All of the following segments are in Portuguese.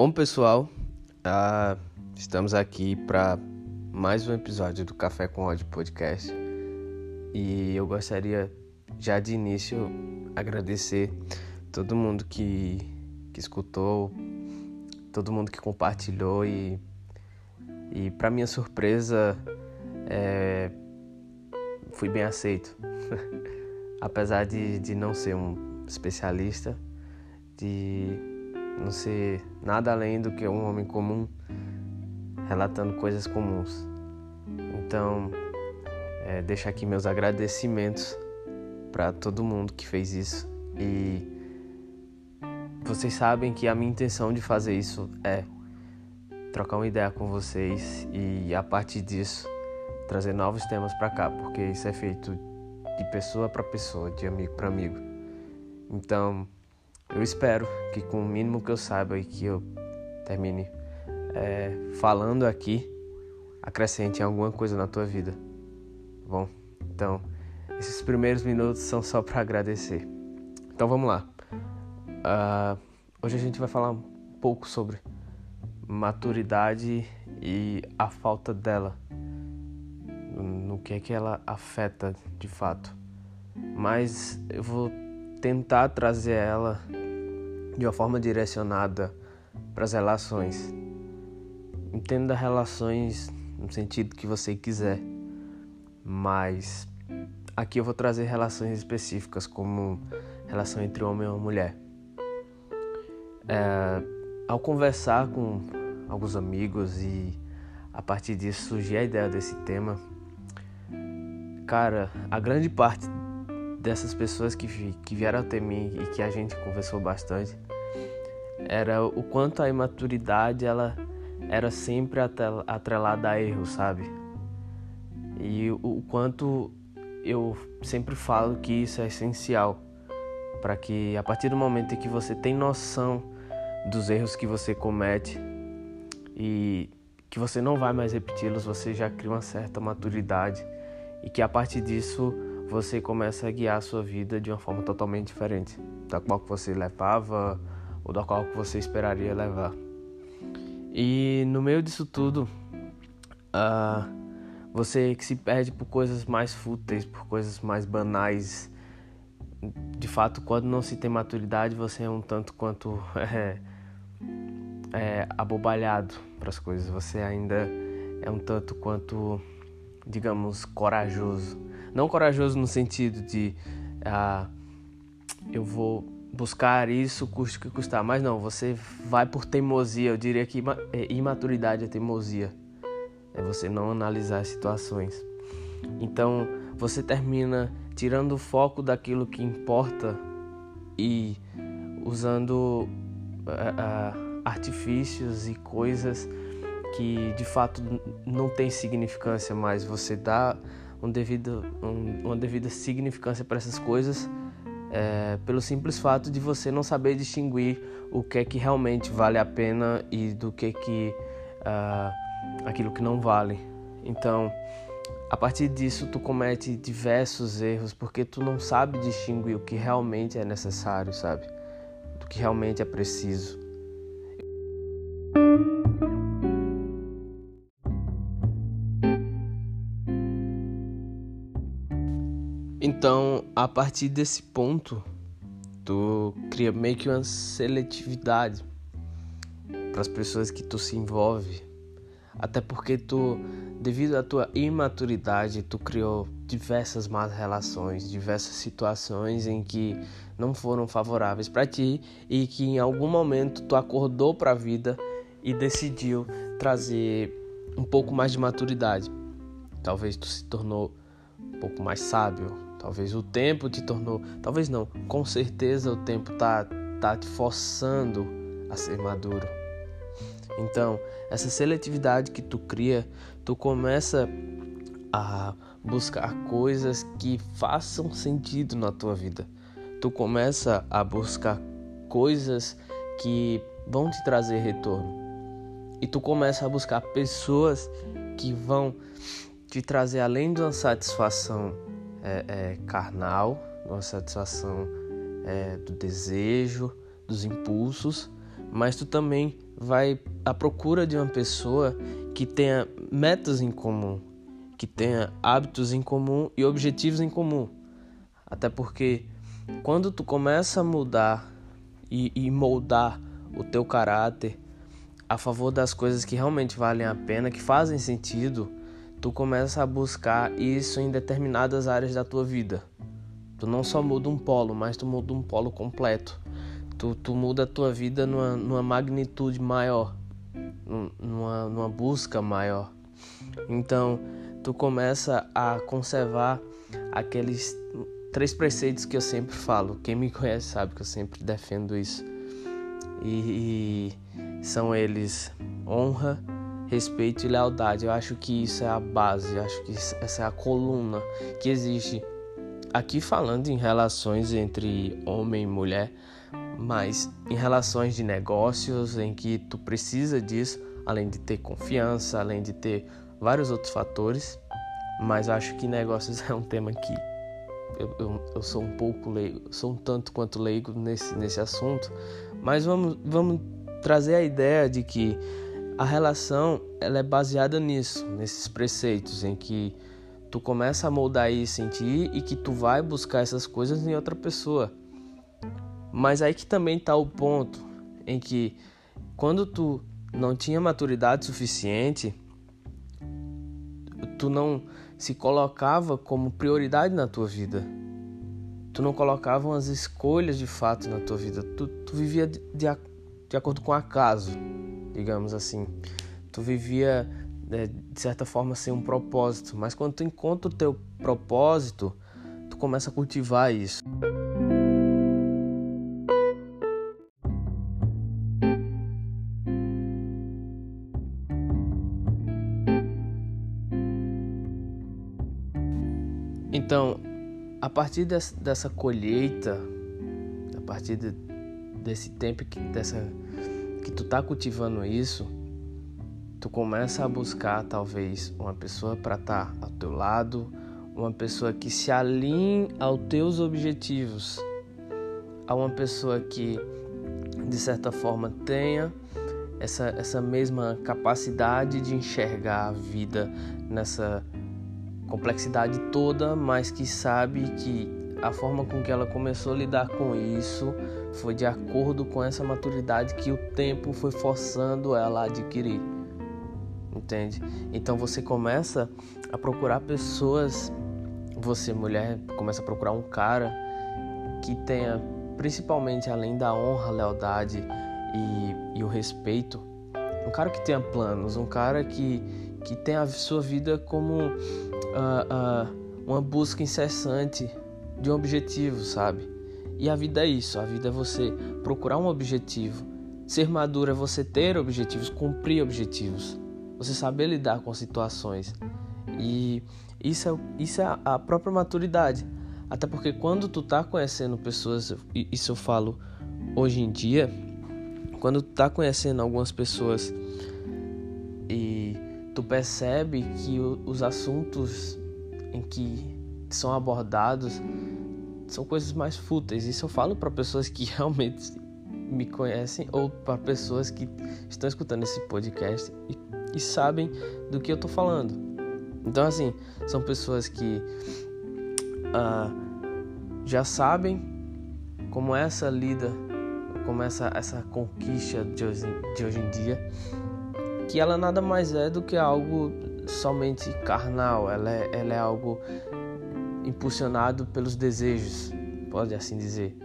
Bom, pessoal, uh, estamos aqui para mais um episódio do Café com Ódio Podcast. E eu gostaria já de início agradecer todo mundo que, que escutou, todo mundo que compartilhou e, e para minha surpresa é, fui bem aceito, apesar de, de não ser um especialista, de não ser nada além do que um homem comum relatando coisas comuns. Então, é, deixo aqui meus agradecimentos para todo mundo que fez isso e vocês sabem que a minha intenção de fazer isso é trocar uma ideia com vocês e a partir disso trazer novos temas para cá, porque isso é feito de pessoa para pessoa, de amigo para amigo. Então, eu espero que com o mínimo que eu saiba e que eu termine é, falando aqui, acrescente alguma coisa na tua vida. Bom, então esses primeiros minutos são só para agradecer. Então vamos lá. Uh, hoje a gente vai falar um pouco sobre maturidade e a falta dela, no que é que ela afeta de fato. Mas eu vou tentar trazer ela de uma forma direcionada para as relações. Entenda relações no sentido que você quiser, mas aqui eu vou trazer relações específicas, como relação entre homem e mulher. É, ao conversar com alguns amigos e a partir disso surgir a ideia desse tema, cara, a grande parte dessas pessoas que, que vieram até mim e que a gente conversou bastante era o quanto a imaturidade ela era sempre atrelada a erro, sabe? E o quanto eu sempre falo que isso é essencial para que a partir do momento em que você tem noção dos erros que você comete e que você não vai mais repeti-los, você já cria uma certa maturidade e que a partir disso você começa a guiar a sua vida de uma forma totalmente diferente da qual você levava ou da qual você esperaria levar. E no meio disso tudo, uh, você que se perde por coisas mais fúteis, por coisas mais banais. De fato, quando não se tem maturidade, você é um tanto quanto é, é abobalhado para as coisas. Você ainda é um tanto quanto, digamos, corajoso. Não corajoso no sentido de uh, eu vou buscar isso custe o que custar. Mas não, você vai por teimosia. Eu diria que é, imaturidade é teimosia. É você não analisar as situações. Então você termina tirando o foco daquilo que importa e usando uh, artifícios e coisas que de fato não tem significância mais. Você dá um devido, um, uma devida significância para essas coisas é, pelo simples fato de você não saber distinguir o que é que realmente vale a pena e do que é que uh, aquilo que não vale. Então, a partir disso tu comete diversos erros porque tu não sabe distinguir o que realmente é necessário, sabe? Do que realmente é preciso. Então, a partir desse ponto, tu cria meio que uma seletividade para as pessoas que tu se envolve. Até porque tu, devido à tua imaturidade, tu criou diversas más relações, diversas situações em que não foram favoráveis para ti e que em algum momento tu acordou para a vida e decidiu trazer um pouco mais de maturidade. Talvez tu se tornou um pouco mais sábio, Talvez o tempo te tornou, talvez não, com certeza o tempo tá tá te forçando a ser maduro. Então, essa seletividade que tu cria, tu começa a buscar coisas que façam sentido na tua vida. Tu começa a buscar coisas que vão te trazer retorno. E tu começa a buscar pessoas que vão te trazer além de uma satisfação é, é, carnal, uma satisfação é, do desejo, dos impulsos, mas tu também vai à procura de uma pessoa que tenha metas em comum, que tenha hábitos em comum e objetivos em comum. Até porque quando tu começa a mudar e, e moldar o teu caráter a favor das coisas que realmente valem a pena, que fazem sentido, tu começa a buscar isso em determinadas áreas da tua vida. Tu não só muda um polo, mas tu muda um polo completo. Tu, tu muda a tua vida numa, numa magnitude maior, numa, numa busca maior. Então, tu começa a conservar aqueles três preceitos que eu sempre falo. Quem me conhece sabe que eu sempre defendo isso. E, e são eles honra, respeito e lealdade. Eu acho que isso é a base, eu acho que essa é a coluna que existe aqui falando em relações entre homem e mulher, mas em relações de negócios em que tu precisa disso, além de ter confiança, além de ter vários outros fatores. Mas acho que negócios é um tema que eu, eu, eu sou um pouco leigo, sou um tanto quanto leigo nesse, nesse assunto, mas vamos, vamos trazer a ideia de que a relação ela é baseada nisso, nesses preceitos em que tu começa a moldar isso em ti e que tu vai buscar essas coisas em outra pessoa. Mas aí que também está o ponto em que quando tu não tinha maturidade suficiente, tu não se colocava como prioridade na tua vida. Tu não colocava as escolhas de fato na tua vida. Tu, tu vivia de, de, de acordo com o acaso, digamos assim. Tu vivia é, de certa forma sem um propósito. Mas quando tu encontra o teu propósito, tu começa a cultivar isso. Então, a partir dessa, colheita, a partir de, desse tempo que, dessa, que tu tá cultivando isso, tu começa a buscar talvez uma pessoa para estar tá ao teu lado, uma pessoa que se alinhe aos teus objetivos, a uma pessoa que de certa forma tenha essa, essa mesma capacidade de enxergar a vida nessa complexidade toda, mas que sabe que a forma com que ela começou a lidar com isso foi de acordo com essa maturidade que o tempo foi forçando ela a adquirir. Entende? Então você começa a procurar pessoas, você mulher começa a procurar um cara que tenha principalmente além da honra, lealdade e, e o respeito, um cara que tenha planos, um cara que, que tenha a sua vida como uh, uh, uma busca incessante de um objetivo, sabe? E a vida é isso, a vida é você procurar um objetivo. Ser maduro é você ter objetivos, cumprir objetivos. Você saber lidar com situações. E isso é, isso é a própria maturidade. Até porque quando tu tá conhecendo pessoas, isso eu falo hoje em dia, quando tu tá conhecendo algumas pessoas e tu percebe que os assuntos em que são abordados são coisas mais fúteis. Isso eu falo para pessoas que realmente me conhecem ou para pessoas que estão escutando esse podcast e, e sabem do que eu tô falando. Então, assim, são pessoas que uh, já sabem como é essa lida, como essa, essa conquista de hoje, de hoje em dia que ela nada mais é do que algo somente carnal, ela é, ela é algo impulsionado pelos desejos, pode assim dizer.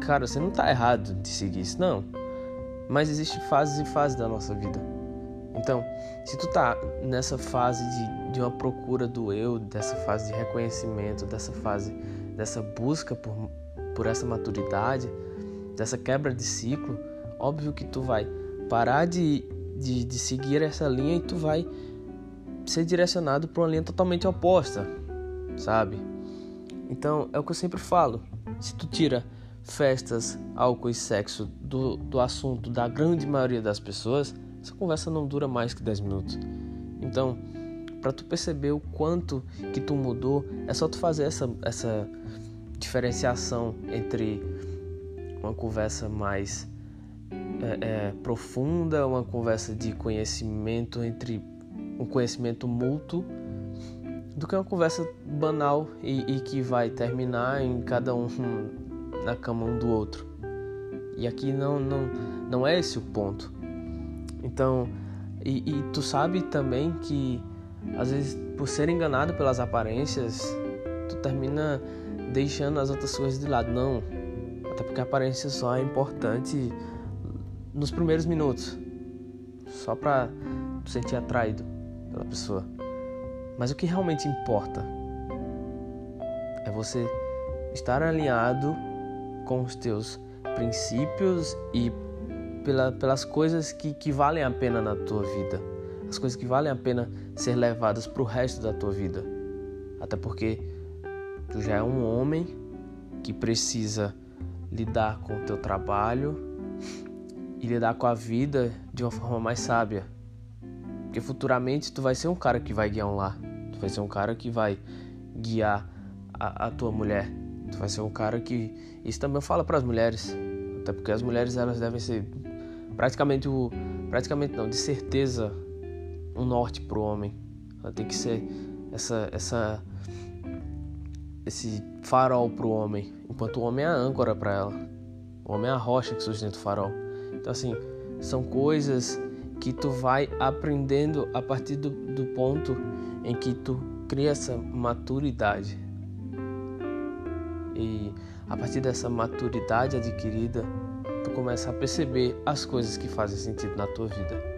Cara, você não está errado de seguir isso, não. Mas existe fases e fases da nossa vida. Então, se tu tá nessa fase de, de uma procura do eu, dessa fase de reconhecimento, dessa fase, dessa busca por, por essa maturidade, dessa quebra de ciclo, óbvio que tu vai parar de de, de seguir essa linha e tu vai ser direcionado para uma linha totalmente oposta, sabe? Então é o que eu sempre falo: se tu tira festas, álcool e sexo do, do assunto da grande maioria das pessoas, essa conversa não dura mais que 10 minutos. Então, para tu perceber o quanto que tu mudou, é só tu fazer essa, essa diferenciação entre uma conversa mais é, é, profunda, uma conversa de conhecimento entre um conhecimento mútuo, do que uma conversa banal e, e que vai terminar em cada um na cama um do outro. E aqui não, não, não é esse o ponto. Então, e, e tu sabe também que às vezes por ser enganado pelas aparências, tu termina deixando as outras coisas de lado. Não, até porque a aparência só é importante nos primeiros minutos, só tu sentir atraído pela pessoa. Mas o que realmente importa é você estar alinhado com os teus princípios e pela, pelas coisas que, que valem a pena na tua vida, as coisas que valem a pena ser levadas para o resto da tua vida. Até porque tu já é um homem que precisa lidar com o teu trabalho e lidar com a vida de uma forma mais sábia. Porque futuramente tu vai ser um cara que vai guiar um lar. Tu vai ser um cara que vai guiar a, a tua mulher. Tu vai ser um cara que isso também fala para as mulheres, até porque as mulheres elas devem ser praticamente o praticamente não, de certeza um norte para o homem. Ela tem que ser essa essa esse farol para o homem, enquanto o homem é a âncora para ela. O homem é a rocha que sustenta o farol. Então assim, são coisas que tu vai aprendendo a partir do, do ponto em que tu cria essa maturidade. E a partir dessa maturidade adquirida, tu começa a perceber as coisas que fazem sentido na tua vida.